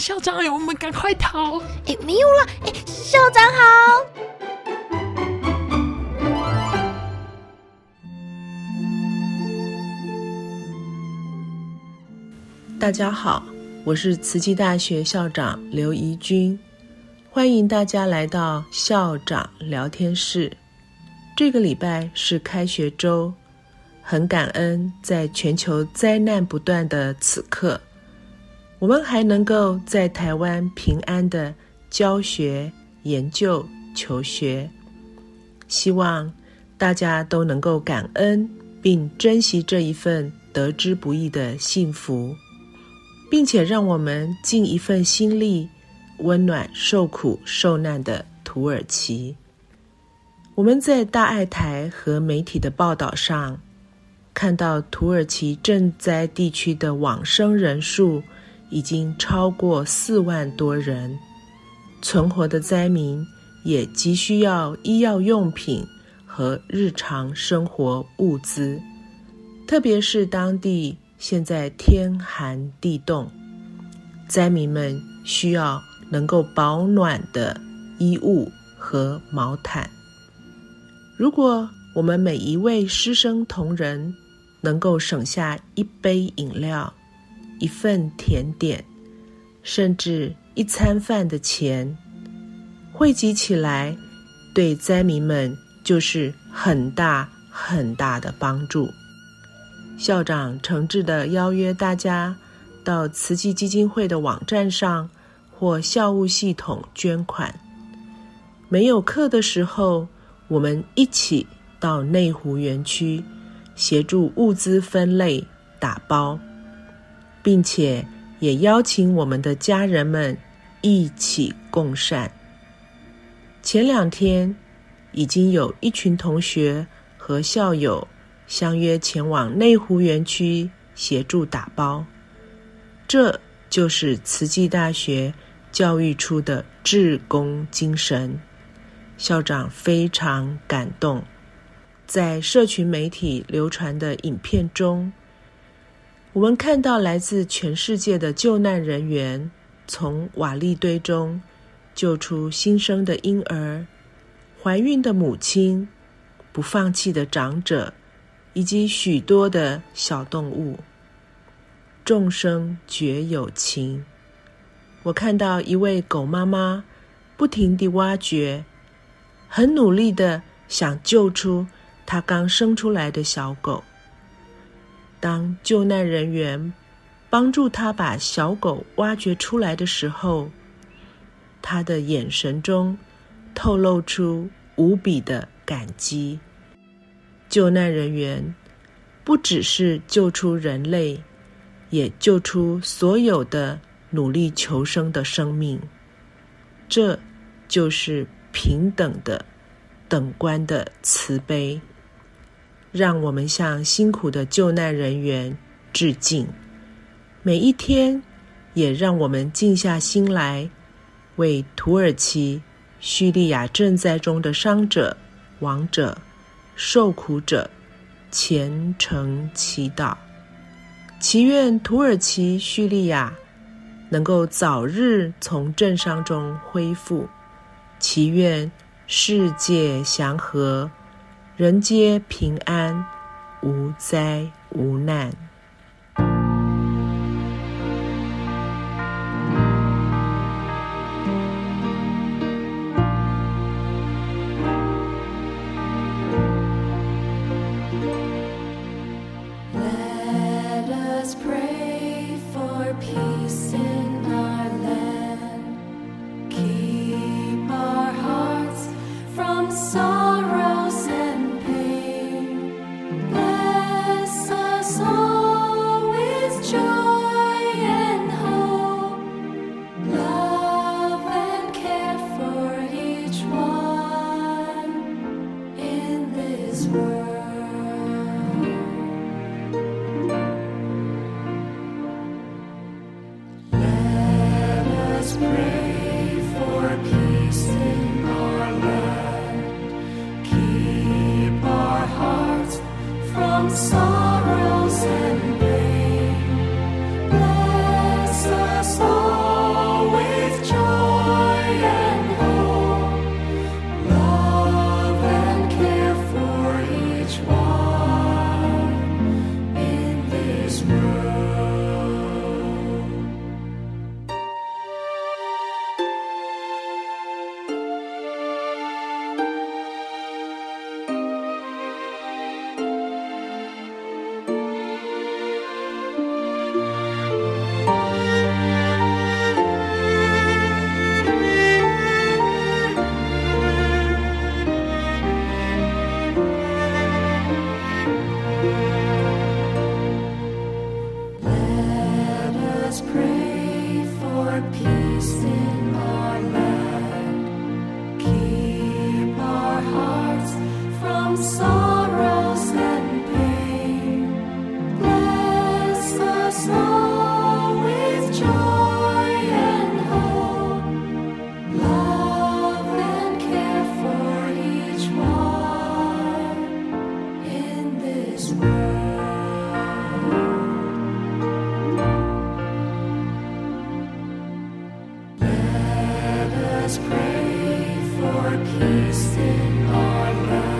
校长，我们赶快逃！哎，没有了！哎，校长好。大家好，我是慈济大学校长刘怡君，欢迎大家来到校长聊天室。这个礼拜是开学周，很感恩在全球灾难不断的此刻，我们还能够在台湾平安的教学、研究、求学。希望大家都能够感恩并珍惜这一份得之不易的幸福。并且让我们尽一份心力，温暖受苦受难的土耳其。我们在大爱台和媒体的报道上，看到土耳其震灾地区的往生人数已经超过四万多人，存活的灾民也急需要医药用品和日常生活物资，特别是当地。现在天寒地冻，灾民们需要能够保暖的衣物和毛毯。如果我们每一位师生同仁能够省下一杯饮料、一份甜点，甚至一餐饭的钱，汇集起来，对灾民们就是很大很大的帮助。校长诚挚的邀约大家到慈济基金会的网站上或校务系统捐款。没有课的时候，我们一起到内湖园区协助物资分类打包，并且也邀请我们的家人们一起共善。前两天已经有一群同学和校友。相约前往内湖园区协助打包，这就是慈济大学教育出的志工精神。校长非常感动。在社群媒体流传的影片中，我们看到来自全世界的救难人员从瓦砾堆中救出新生的婴儿、怀孕的母亲、不放弃的长者。以及许多的小动物，众生绝有情。我看到一位狗妈妈不停地挖掘，很努力的想救出她刚生出来的小狗。当救难人员帮助他把小狗挖掘出来的时候，他的眼神中透露出无比的感激。救难人员不只是救出人类，也救出所有的努力求生的生命。这就是平等的等观的慈悲。让我们向辛苦的救难人员致敬。每一天，也让我们静下心来，为土耳其、叙利亚赈灾中的伤者、亡者。受苦者虔诚祈祷，祈愿土耳其、叙利亚能够早日从震伤中恢复；祈愿世界祥和，人皆平安，无灾无难。Christ in our land.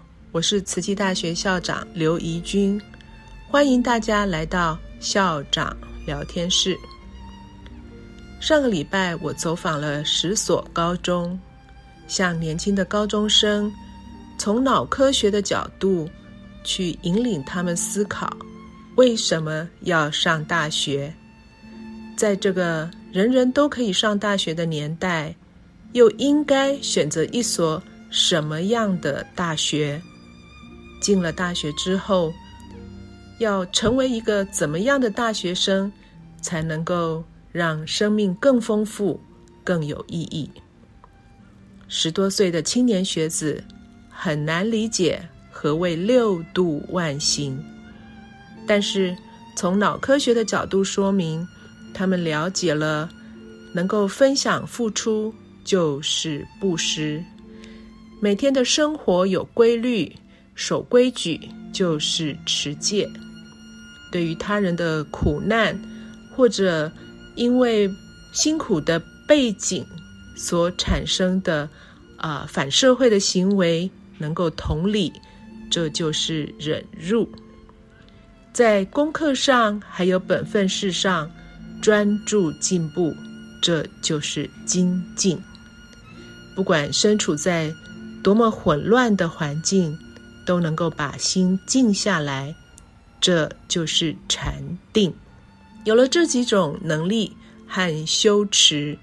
我是慈济大学校长刘怡君，欢迎大家来到校长聊天室。上个礼拜我走访了十所高中，向年轻的高中生从脑科学的角度去引领他们思考，为什么要上大学？在这个人人都可以上大学的年代，又应该选择一所什么样的大学？进了大学之后，要成为一个怎么样的大学生，才能够让生命更丰富、更有意义？十多岁的青年学子很难理解何谓六度万行，但是从脑科学的角度说明，他们了解了能够分享付出就是布施；每天的生活有规律、守规矩就是持戒。对于他人的苦难，或者因为辛苦的背景所产生的啊反社会的行为，能够同理，这就是忍辱。在功课上还有本分事上专注进步，这就是精进。不管身处在多么混乱的环境，都能够把心静下来。这就是禅定，有了这几种能力和修持，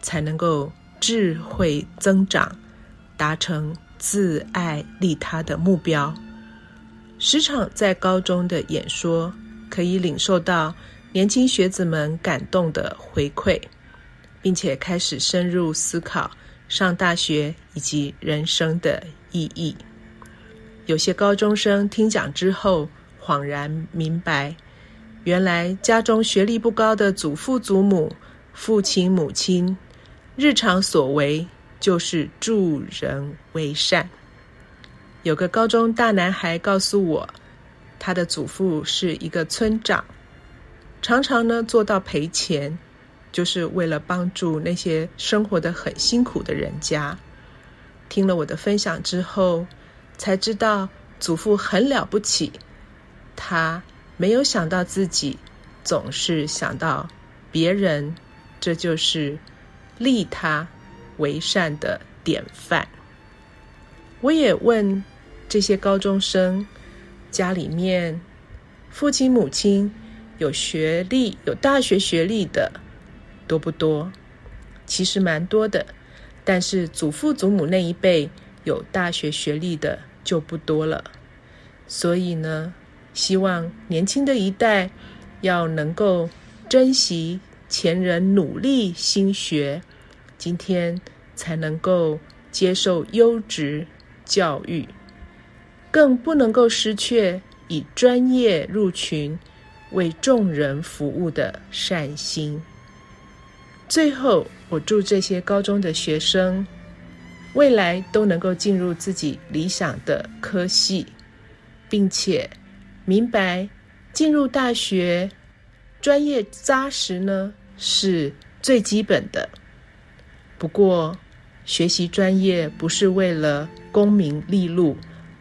才能够智慧增长，达成自爱利他的目标。时常在高中的演说，可以领受到年轻学子们感动的回馈，并且开始深入思考上大学以及人生的意义。有些高中生听讲之后。恍然明白，原来家中学历不高的祖父祖母、父亲母亲，日常所为就是助人为善。有个高中大男孩告诉我，他的祖父是一个村长，常常呢做到赔钱，就是为了帮助那些生活的很辛苦的人家。听了我的分享之后，才知道祖父很了不起。他没有想到自己，总是想到别人，这就是利他为善的典范。我也问这些高中生，家里面父亲母亲有学历、有大学学历的多不多？其实蛮多的，但是祖父祖母那一辈有大学学历的就不多了。所以呢？希望年轻的一代要能够珍惜前人努力心学，今天才能够接受优质教育，更不能够失去以专业入群、为众人服务的善心。最后，我祝这些高中的学生未来都能够进入自己理想的科系，并且。明白，进入大学，专业扎实呢是最基本的。不过，学习专业不是为了功名利禄，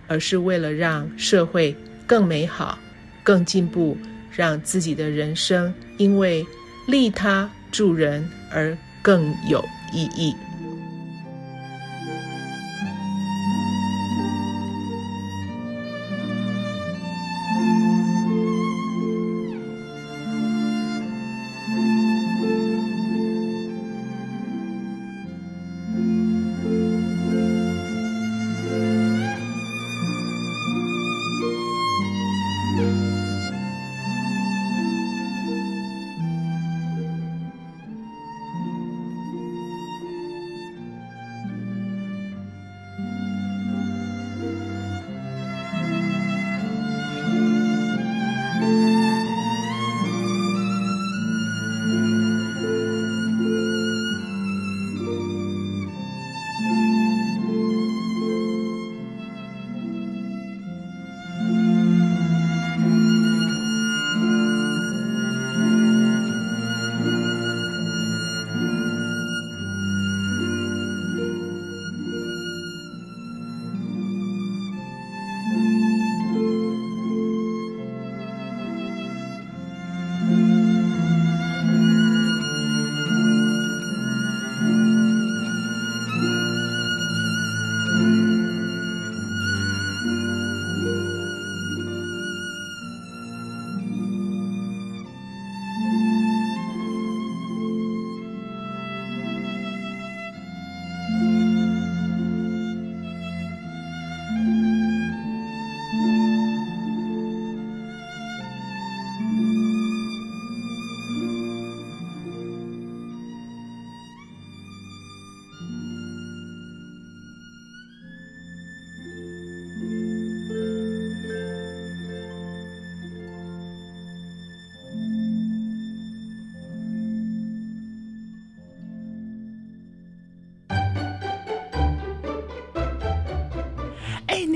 而是为了让社会更美好、更进步，让自己的人生因为利他助人而更有意义。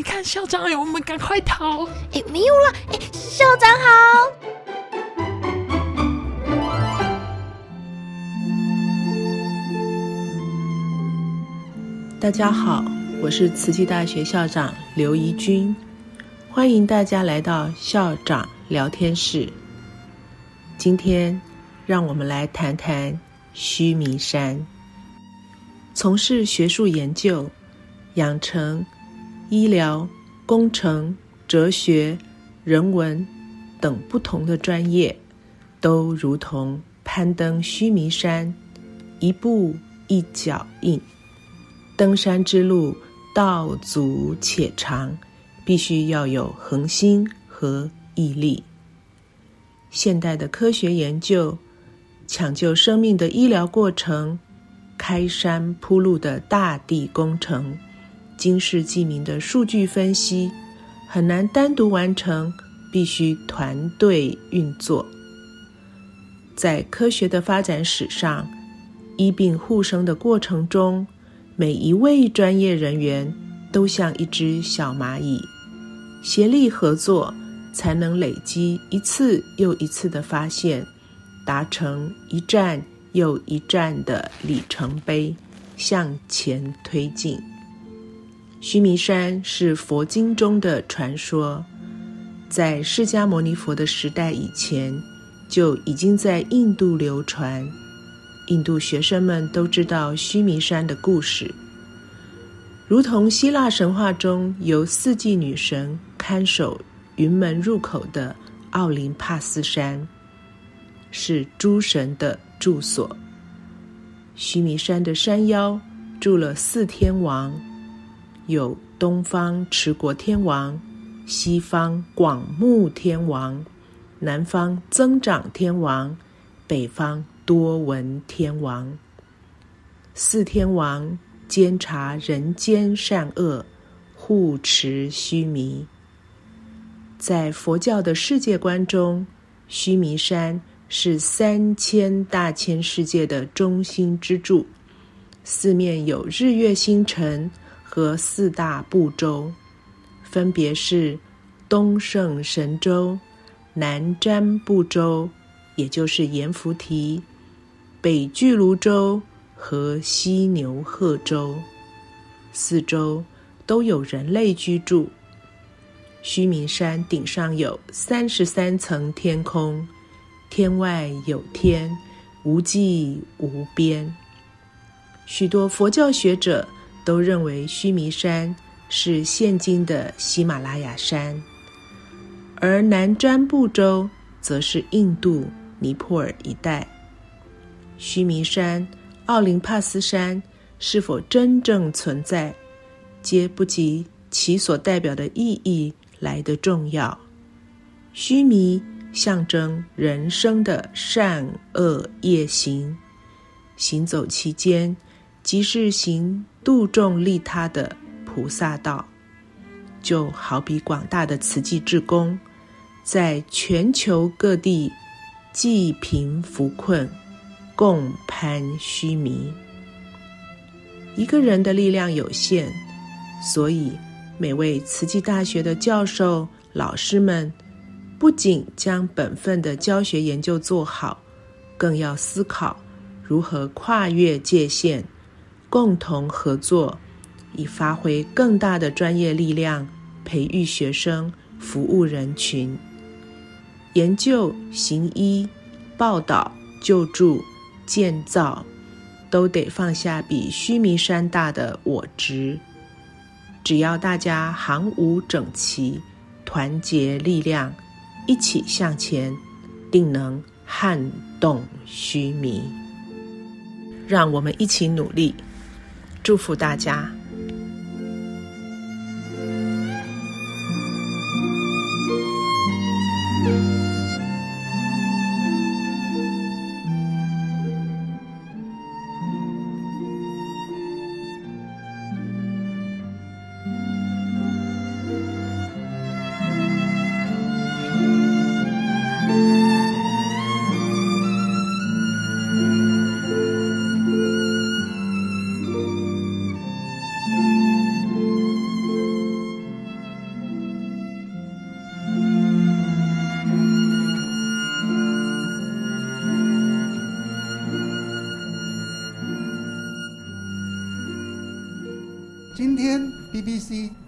你看校长，哎，我们赶快逃！哎，没有了，哎，校长好。大家好，我是慈济大学校长刘怡君，欢迎大家来到校长聊天室。今天，让我们来谈谈须弥山。从事学术研究、养成、医疗、工程、哲学、人文等不同的专业，都如同攀登须弥山，一步一脚印。登山之路道阻且长，必须要有恒心和毅力。现代的科学研究、抢救生命的医疗过程。开山铺路的大地工程，经世记名的数据分析，很难单独完成，必须团队运作。在科学的发展史上，医病互生的过程中，每一位专业人员都像一只小蚂蚁，协力合作，才能累积一次又一次的发现，达成一站。又一站的里程碑，向前推进。须弥山是佛经中的传说，在释迦牟尼佛的时代以前，就已经在印度流传。印度学生们都知道须弥山的故事，如同希腊神话中由四季女神看守云门入口的奥林帕斯山，是诸神的。住所，须弥山的山腰住了四天王，有东方持国天王、西方广目天王、南方增长天王、北方多闻天王。四天王监察人间善恶，护持须弥。在佛教的世界观中，须弥山。是三千大千世界的中心支柱，四面有日月星辰和四大部洲，分别是东胜神州、南瞻部洲，也就是阎浮提、北俱泸州和西牛贺州，四周都有人类居住。须弥山顶上有三十三层天空。天外有天，无际无边。许多佛教学者都认为须弥山是现今的喜马拉雅山，而南瞻部洲则是印度尼泊尔一带。须弥山、奥林帕斯山是否真正存在，皆不及其所代表的意义来得重要。须弥。象征人生的善恶业行，行走其间，即是行度众利他的菩萨道。就好比广大的慈济志工，在全球各地济贫扶困，共攀须弥。一个人的力量有限，所以每位慈济大学的教授、老师们。不仅将本分的教学研究做好，更要思考如何跨越界限，共同合作，以发挥更大的专业力量，培育学生，服务人群。研究、行医、报道、救助、建造，都得放下比须弥山大的我执。只要大家行伍整齐，团结力量。一起向前，定能撼动须弥。让我们一起努力，祝福大家。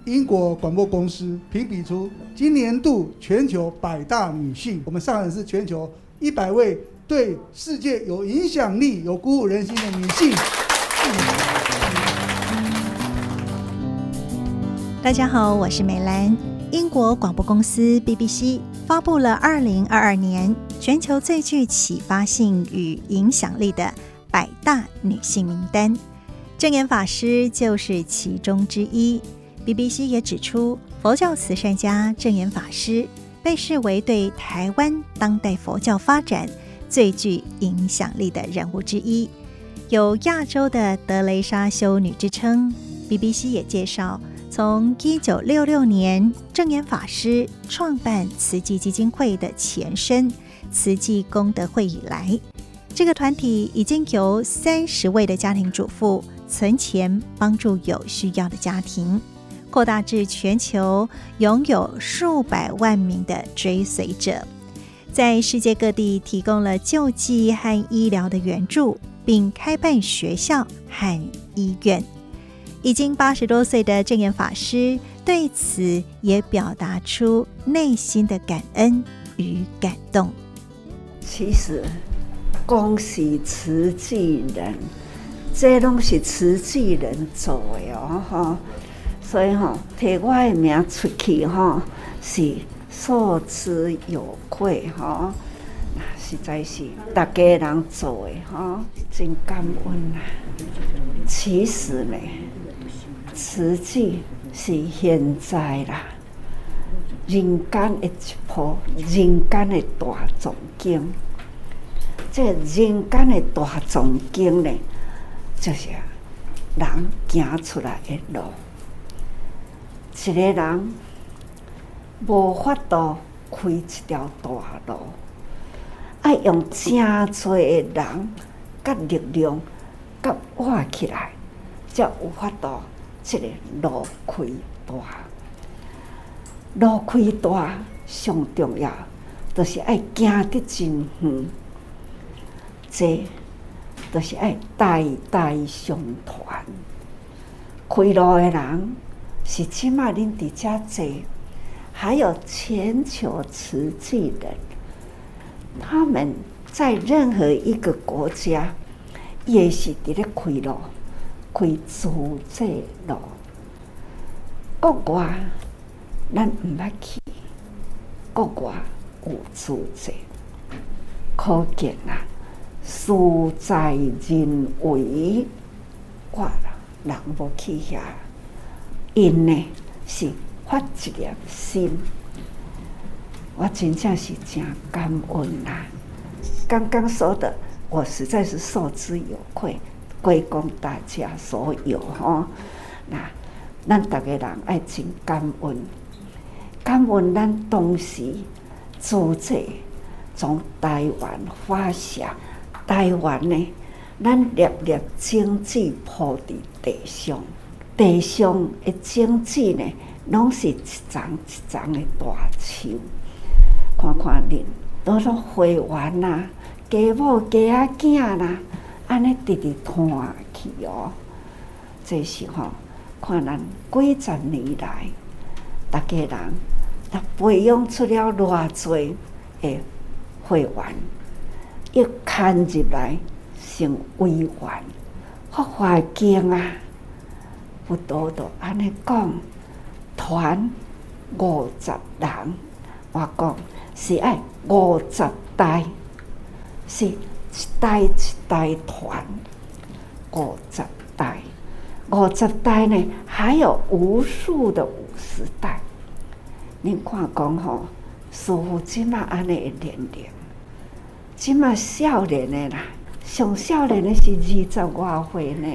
英国广播公司评比出今年度全球百大女性，我们上海是全球一百位对世界有影响力、有鼓舞人心的女性。大家好，我是美兰。英国广播公司 BBC 发布了二零二二年全球最具启发性与影响力的百大女性名单。正言法师就是其中之一。BBC 也指出，佛教慈善家正言法师被视为对台湾当代佛教发展最具影响力的人物之一，有“亚洲的德雷莎修女”之称。BBC 也介绍，从1966年正言法师创办慈济基金会的前身慈济功德会以来，这个团体已经由三十位的家庭主妇。存钱帮助有需要的家庭，扩大至全球拥有数百万名的追随者，在世界各地提供了救济和医疗的援助，并开办学校和医院。已经八十多岁的正言法师对此也表达出内心的感恩与感动。其实，恭喜慈济人。这拢是慈济人做的哦，吼，所以吼提我的名出去吼，是受之有愧吼，那实在是大家人做的吼，真感恩呐。其实呢，慈济是现在啦，人间的一部人间的大总经，这人间的大总经呢。就是人行出来的路，一个人无法度开一条大路，爱用正多的人、甲力量、甲活起来，才有法度这个路开大。路开大上重要，就是爱行得真远，这。就是爱代代相传，开路的人是起码恁伫遮坐，还有全球慈济人，他们在任何一个国家也是伫咧开路，开自济路。国外咱毋捌去，国外有自济，可见啊。事在人为，我人无去遐，因呢是发一念心，我真正是真感恩呐。刚刚说的，我实在是受之有愧，归功大家所有哈。那咱逐个人爱真感恩，感恩咱当时组织从台湾发祥。台湾呢，咱粒粒经济铺伫地上，地上的经济呢，拢是一丛一丛的大树。看看恁，多少会员呐，家母家仔囝啦，安尼直直看去哦。这时候，看咱几十年来，大家人，他培养出了偌济的会员。一看入来，成委员，发华经啊！不多多安尼讲，团五十人，我讲是爱五十代，是一代一代团，五十代，五十代呢，还有无数的五十代。您看讲吼，师傅即嘛安尼年龄。即嘛少年的啦，上少年的是二十外岁呢。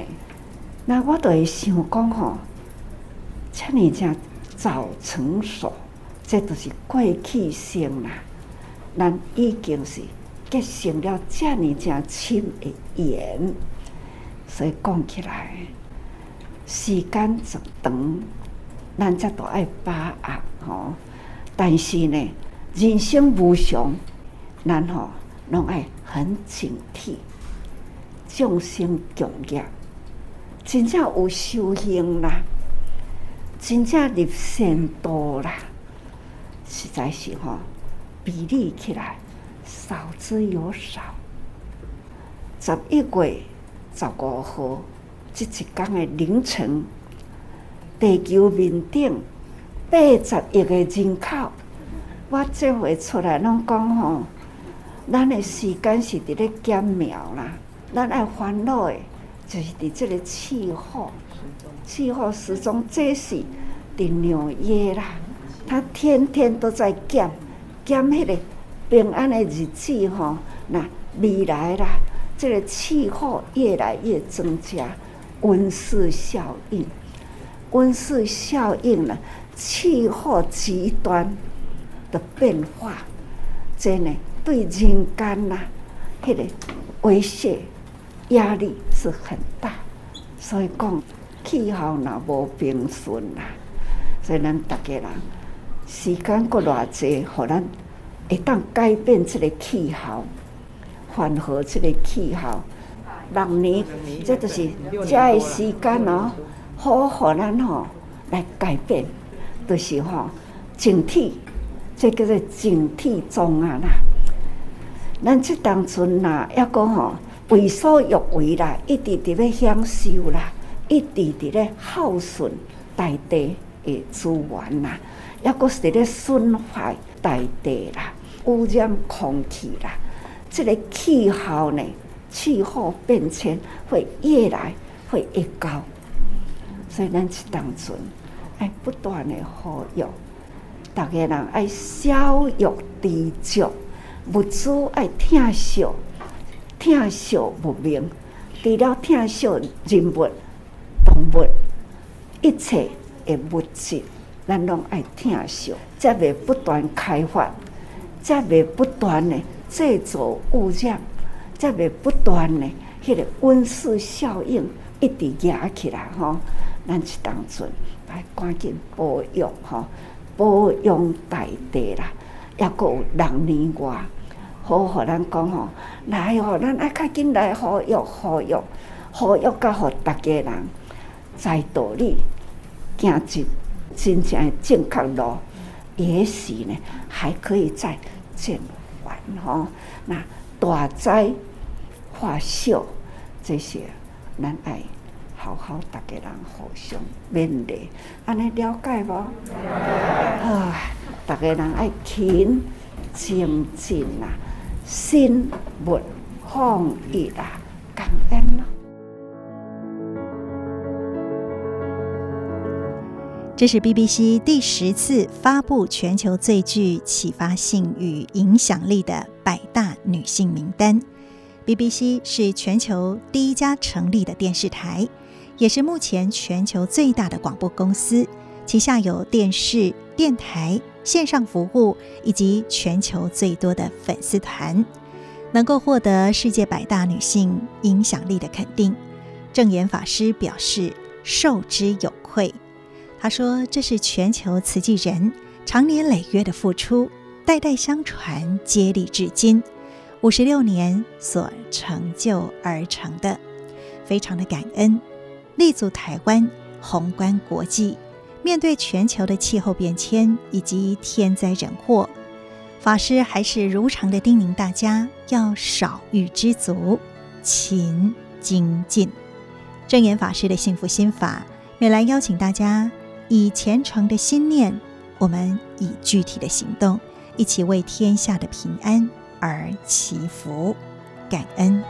那我都会想讲吼，像你这样早成熟，这都是过去性啦。咱已经是结成了这样正亲的缘，所以讲起来，时间长长，咱则都爱把握吼。但是呢，人生无常，咱吼。拢爱很警惕，众生共业，真正有修行啦，真正入仙道啦，实在是吼，比例起来少之又少。十一月十五号，即一天的凌晨，地球面顶八十亿个人口，我这回出来拢讲吼，咱的时间是伫咧减秒啦，咱爱烦恼的，就是伫即个气候。气候时钟，这是伫纽约啦，他天天都在减减迄个平安的日子吼。那未来啦，这个气候越来越增加，温室效应，温室效应呢，气候极端的变化，真呢对人间呐，迄个威胁压力是很大，所以讲。气候若无平顺啦，所以咱逐家人时间过偌济，互咱会当改变即个气候，缓和即个气候。六年，这就是这个时间哦，好互咱吼来改变，就是吼整体，这叫做整体中啊啦。咱即当初呐，抑个吼为所欲为啦，一直伫咧享受啦。一直伫咧耗损大地的资源啦，抑阁是咧损坏大地啦，污染空气啦。这个气候呢，气候变迁会越来会越高，所以咱是当阵爱不断的呼吁，逐个人爱少欲知足，物资爱听少，听少不明，除了听少人物。动物一切的物质，咱拢爱听少，才会不断开发，才会不断的制造污染，才会不断的迄个温室效应一直压起来吼。咱是当阵来赶紧保养吼，保养大地啦，抑阁有六年外，好互咱讲吼，来吼，咱爱较紧来呼吁呼吁呼吁，甲互逐家人。在道理行进真正的正确路，也许呢还可以再减缓吼。那大灾化小，这些咱爱好好大家人互相勉励，安尼了解无？啊，大家人爱勤精进啦，心物放逸啦，感恩咯。这是 BBC 第十次发布全球最具启发性与影响力的百大女性名单。BBC 是全球第一家成立的电视台，也是目前全球最大的广播公司，旗下有电视、电台、线上服务以及全球最多的粉丝团，能够获得世界百大女性影响力的肯定。正言法师表示受之有愧。他说：“这是全球慈济人长年累月的付出，代代相传，接力至今，五十六年所成就而成的，非常的感恩。立足台湾，宏观国际，面对全球的气候变迁以及天灾人祸，法师还是如常的叮咛大家要少欲知足，勤精进。正言法师的幸福心法，也来邀请大家。”以虔诚的心念，我们以具体的行动，一起为天下的平安而祈福，感恩。